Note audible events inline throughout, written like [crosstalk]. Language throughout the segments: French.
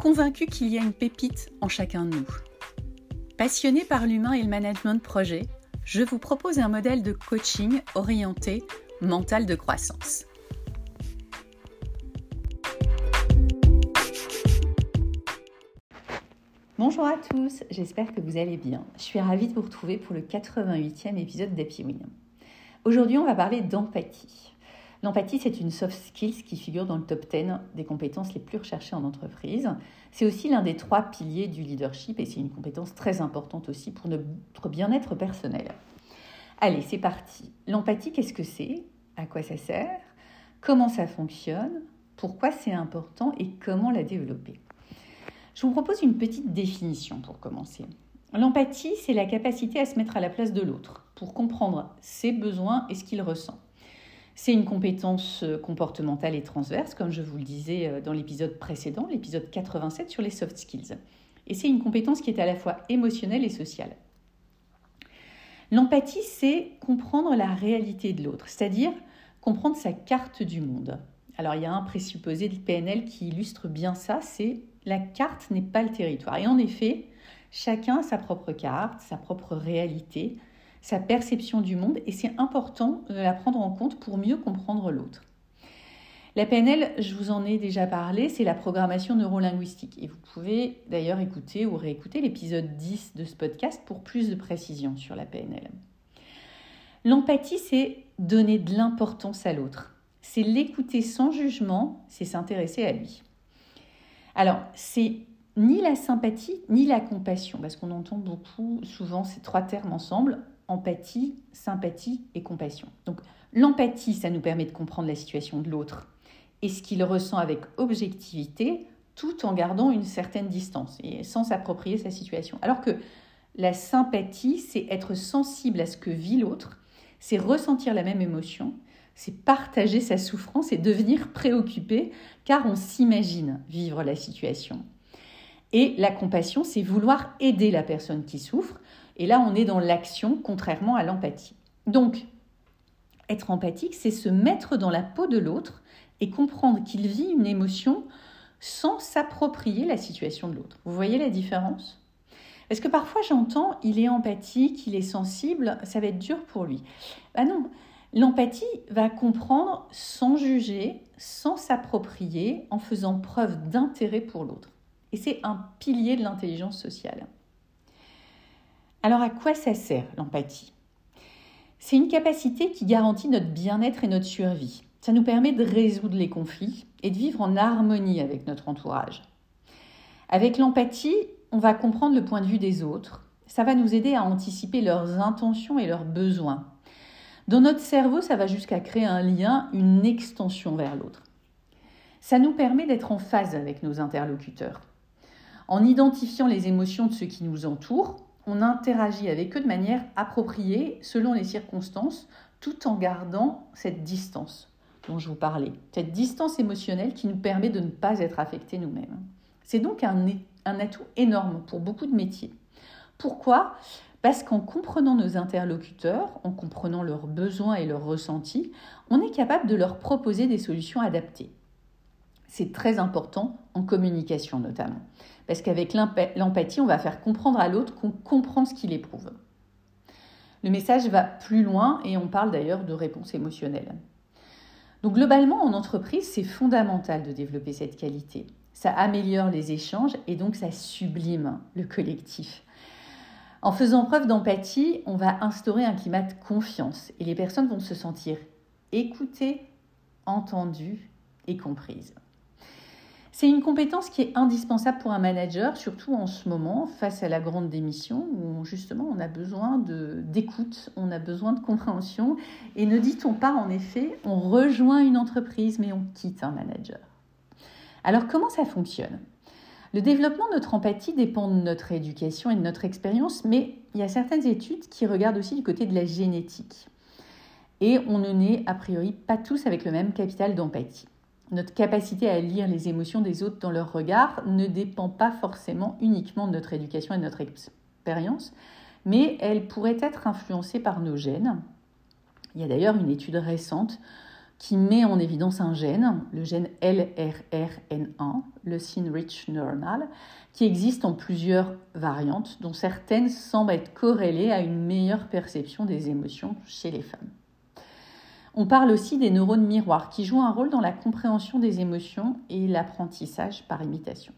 convaincu qu'il y a une pépite en chacun de nous. Passionné par l'humain et le management de projet, je vous propose un modèle de coaching orienté mental de croissance. Bonjour à tous, j'espère que vous allez bien. Je suis ravie de vous retrouver pour le 88e épisode d'Happy Win. Aujourd'hui, on va parler d'empathie. L'empathie, c'est une soft skills qui figure dans le top 10 des compétences les plus recherchées en entreprise. C'est aussi l'un des trois piliers du leadership et c'est une compétence très importante aussi pour notre bien-être personnel. Allez, c'est parti. L'empathie, qu'est-ce que c'est? À quoi ça sert? Comment ça fonctionne? Pourquoi c'est important et comment la développer? Je vous propose une petite définition pour commencer. L'empathie, c'est la capacité à se mettre à la place de l'autre pour comprendre ses besoins et ce qu'il ressent. C'est une compétence euh, comportementale et transverse, comme je vous le disais euh, dans l'épisode précédent, l'épisode 87 sur les soft skills. Et c'est une compétence qui est à la fois émotionnelle et sociale. L'empathie, c'est comprendre la réalité de l'autre, c'est-à-dire comprendre sa carte du monde. Alors il y a un présupposé de PNL qui illustre bien ça, c'est la carte n'est pas le territoire. Et en effet, chacun a sa propre carte, sa propre réalité, sa perception du monde et c'est important de la prendre en compte pour mieux comprendre l'autre. La PNL, je vous en ai déjà parlé, c'est la programmation neurolinguistique. Et vous pouvez d'ailleurs écouter ou réécouter l'épisode 10 de ce podcast pour plus de précision sur la PNL. L'empathie, c'est donner de l'importance à l'autre. C'est l'écouter sans jugement, c'est s'intéresser à lui. Alors, c'est ni la sympathie ni la compassion, parce qu'on entend beaucoup souvent ces trois termes ensemble empathie, sympathie et compassion. Donc l'empathie, ça nous permet de comprendre la situation de l'autre et ce qu'il ressent avec objectivité tout en gardant une certaine distance et sans s'approprier sa situation. Alors que la sympathie, c'est être sensible à ce que vit l'autre, c'est ressentir la même émotion, c'est partager sa souffrance et devenir préoccupé car on s'imagine vivre la situation. Et la compassion, c'est vouloir aider la personne qui souffre, et là, on est dans l'action, contrairement à l'empathie. Donc, être empathique, c'est se mettre dans la peau de l'autre et comprendre qu'il vit une émotion sans s'approprier la situation de l'autre. Vous voyez la différence? Parce que parfois j'entends, il est empathique, il est sensible, ça va être dur pour lui. Ben non, l'empathie va comprendre sans juger, sans s'approprier, en faisant preuve d'intérêt pour l'autre. Et c'est un pilier de l'intelligence sociale. Alors à quoi ça sert l'empathie? C'est une capacité qui garantit notre bien-être et notre survie. Ça nous permet de résoudre les conflits et de vivre en harmonie avec notre entourage. Avec l'empathie, on va comprendre le point de vue des autres. Ça va nous aider à anticiper leurs intentions et leurs besoins. Dans notre cerveau, ça va jusqu'à créer un lien, une extension vers l'autre. Ça nous permet d'être en phase avec nos interlocuteurs. En identifiant les émotions de ceux qui nous entourent, on interagit avec eux de manière appropriée selon les circonstances, tout en gardant cette distance dont je vous parlais, cette distance émotionnelle qui nous permet de ne pas être affectés nous-mêmes. C'est donc un, atout énorme pour beaucoup de métiers. Pourquoi? Parce qu'en comprenant nos interlocuteurs, en comprenant leurs besoins et leurs ressentis, on est capable de leur proposer des solutions adaptées. C'est très important en communication notamment. Parce qu'avec l'empathie, on va faire comprendre à l'autre qu'on comprend ce qu'il éprouve. Le message va plus loin et on parle d'ailleurs de réponse émotionnelle. Donc globalement, en entreprise, c'est fondamental de développer cette qualité. Ça améliore les échanges et donc ça sublime le collectif. En faisant preuve d'empathie, on va instaurer un climat de confiance et les personnes vont se sentir écoutées, entendues et comprises. C'est une compétence qui est indispensable pour un manager, surtout en ce moment, face à la grande démission, où justement on a besoin d'écoute, on a besoin de compréhension. Et ne dit-on pas, en effet, on rejoint une entreprise, mais on quitte un manager. Alors comment ça fonctionne? Le développement de notre empathie dépend de notre éducation et de notre expérience, mais il y a certaines études qui regardent aussi du côté de la génétique. Et on ne naît a priori pas tous avec le même capital d'empathie. Notre capacité à lire les émotions des autres dans leur regard ne dépend pas forcément uniquement de notre éducation et de notre expérience, mais elle pourrait être influencée par nos gènes. Il y a d'ailleurs une étude récente qui met en évidence un gène, le gène LRRN1, le Sin-Rich Neuronal, qui existe en plusieurs variantes, dont certaines semblent être corrélées à une meilleure perception des émotions chez les femmes. On parle aussi des neurones miroirs qui jouent un rôle dans la compréhension des émotions et l'apprentissage par imitation.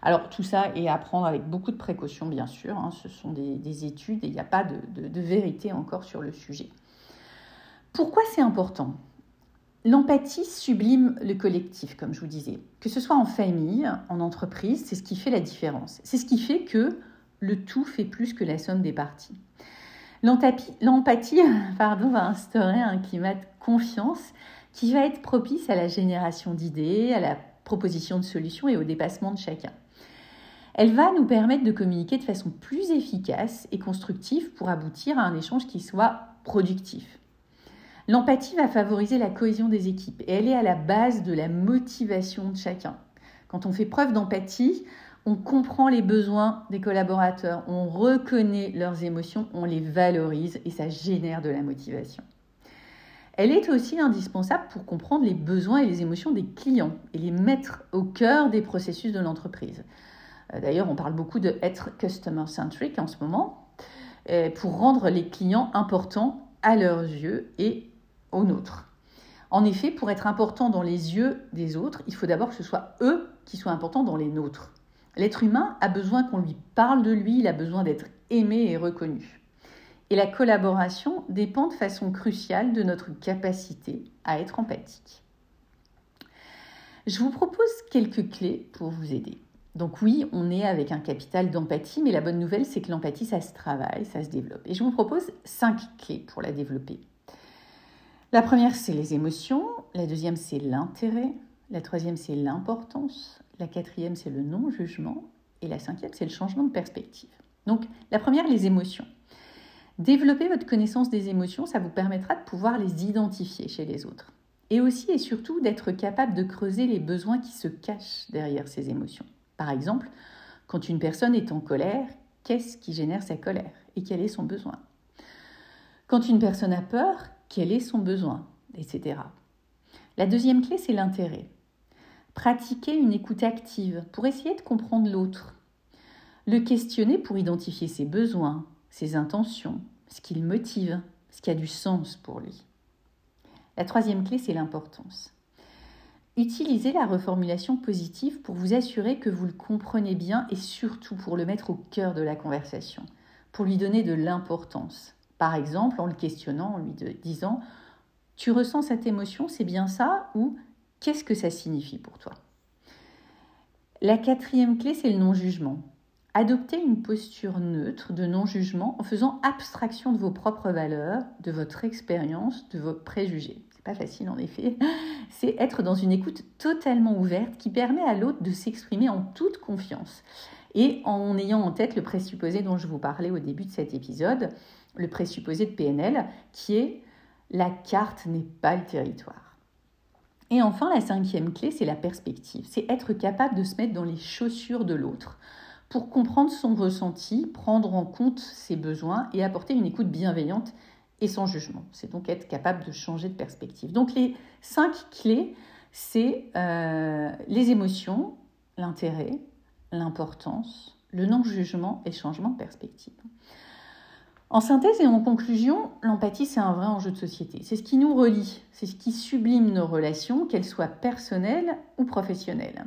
Alors tout ça est à prendre avec beaucoup de précautions bien sûr, hein. ce sont des, études et il n'y a pas de vérité encore sur le sujet. Pourquoi c'est important? L'empathie sublime le collectif, comme je vous disais. Que ce soit en famille, en entreprise, c'est ce qui fait la différence. C'est ce qui fait que le tout fait plus que la somme des parties. L'empathie [laughs] va instaurer un climat de confiance qui va être propice à la génération d'idées, à la proposition de solutions et au dépassement de chacun. Elle va nous permettre de communiquer de façon plus efficace et constructive pour aboutir à un échange qui soit productif. L'empathie va favoriser la cohésion des équipes et elle est à la base de la motivation de chacun. Quand on fait preuve d'empathie, on comprend les besoins des collaborateurs, on reconnaît leurs émotions, on les valorise et ça génère de la motivation. Elle est aussi indispensable pour comprendre les besoins et les émotions des clients et les mettre au cœur des processus de l'entreprise. Euh, d'ailleurs, on parle beaucoup de être customer-centric en ce moment euh, pour rendre les clients importants à leurs yeux et aux nôtres. En effet, pour être important dans les yeux des autres, il faut d'abord que ce soit eux qui soient importants dans les nôtres. L'être humain a besoin qu'on lui parle de lui, il a besoin d'être aimé et reconnu. Et la collaboration dépend de façon cruciale de notre capacité à être empathique. Je vous propose quelques clés pour vous aider. Donc oui, on est avec un capital d'empathie, mais la bonne nouvelle, c'est que l'empathie, ça se travaille, ça se développe. Et je vous propose cinq clés pour la développer. La première, c'est les émotions. La deuxième, c'est l'intérêt. La troisième, c'est l'importance. La quatrième, c'est le non-jugement. Et la cinquième, c'est le changement de perspective. Donc, la première, les émotions. Développer votre connaissance des émotions, ça vous permettra de pouvoir les identifier chez les autres. Et aussi et surtout d'être capable de creuser les besoins qui se cachent derrière ces émotions. Par exemple, quand une personne est en colère, qu'est-ce qui génère sa colère et quel est son besoin? Quand une personne a peur, quel est son besoin, etc. La deuxième clé, c'est l'intérêt. Pratiquer une écoute active pour essayer de comprendre l'autre. Le questionner pour identifier ses besoins, ses intentions, ce qui le motive, ce qui a du sens pour lui. La troisième clé, c'est l'importance. Utilisez la reformulation positive pour vous assurer que vous le comprenez bien et surtout pour le mettre au cœur de la conversation, pour lui donner de l'importance. Par exemple, en le questionnant, en lui disant Tu ressens cette émotion, c'est bien ça? Ou qu'est-ce que ça signifie pour toi? La quatrième clé, c'est le non-jugement. Adoptez une posture neutre de non-jugement en faisant abstraction de vos propres valeurs, de votre expérience, de vos préjugés. C'est pas facile en effet. [laughs] C'est être dans une écoute totalement ouverte qui permet à l'autre de s'exprimer en toute confiance et en ayant en tête le présupposé dont je vous parlais au début de cet épisode, le présupposé de PNL, qui est la carte n'est pas le territoire. Et enfin, la cinquième clé, c'est la perspective. C'est être capable de se mettre dans les chaussures de l'autre pour comprendre son ressenti, prendre en compte ses besoins et apporter une écoute bienveillante et sans jugement. C'est donc être capable de changer de perspective. Donc les cinq clés, c'est euh, les émotions, l'intérêt, l'importance, le non-jugement et changement de perspective. En synthèse et en conclusion, l'empathie, c'est un vrai enjeu de société. C'est ce qui nous relie, c'est ce qui sublime nos relations, qu'elles soient personnelles ou professionnelles.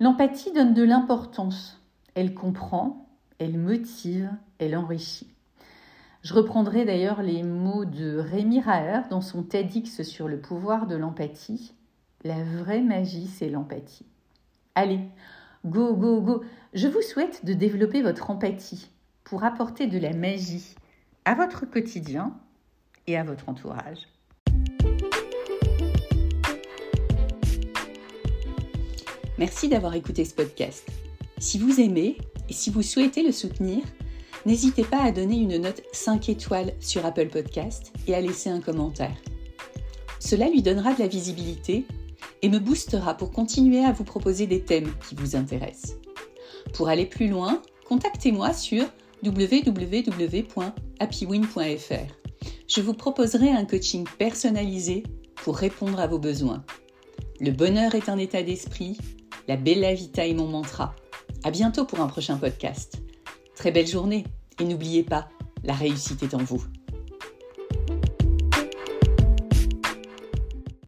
L'empathie donne de l'importance. Elle comprend, elle motive, elle enrichit. Je reprendrai d'ailleurs les mots de Rémi Raher dans son TEDx sur le pouvoir de l'empathie. La vraie magie, c'est l'empathie. Allez, go, go, go. Je vous souhaite de développer votre empathie pour apporter de la magie à votre quotidien et à votre entourage. Merci d'avoir écouté ce podcast. Si vous aimez et si vous souhaitez le soutenir, n'hésitez pas à donner une note 5 étoiles sur Apple Podcast et à laisser un commentaire. Cela lui donnera de la visibilité et me boostera pour continuer à vous proposer des thèmes qui vous intéressent. Pour aller plus loin, contactez-moi sur www.happywin.fr. Je vous proposerai un coaching personnalisé pour répondre à vos besoins. Le bonheur est un état d'esprit, la bella vita est mon mantra. À bientôt pour un prochain podcast. Très belle journée et n'oubliez pas, la réussite est en vous.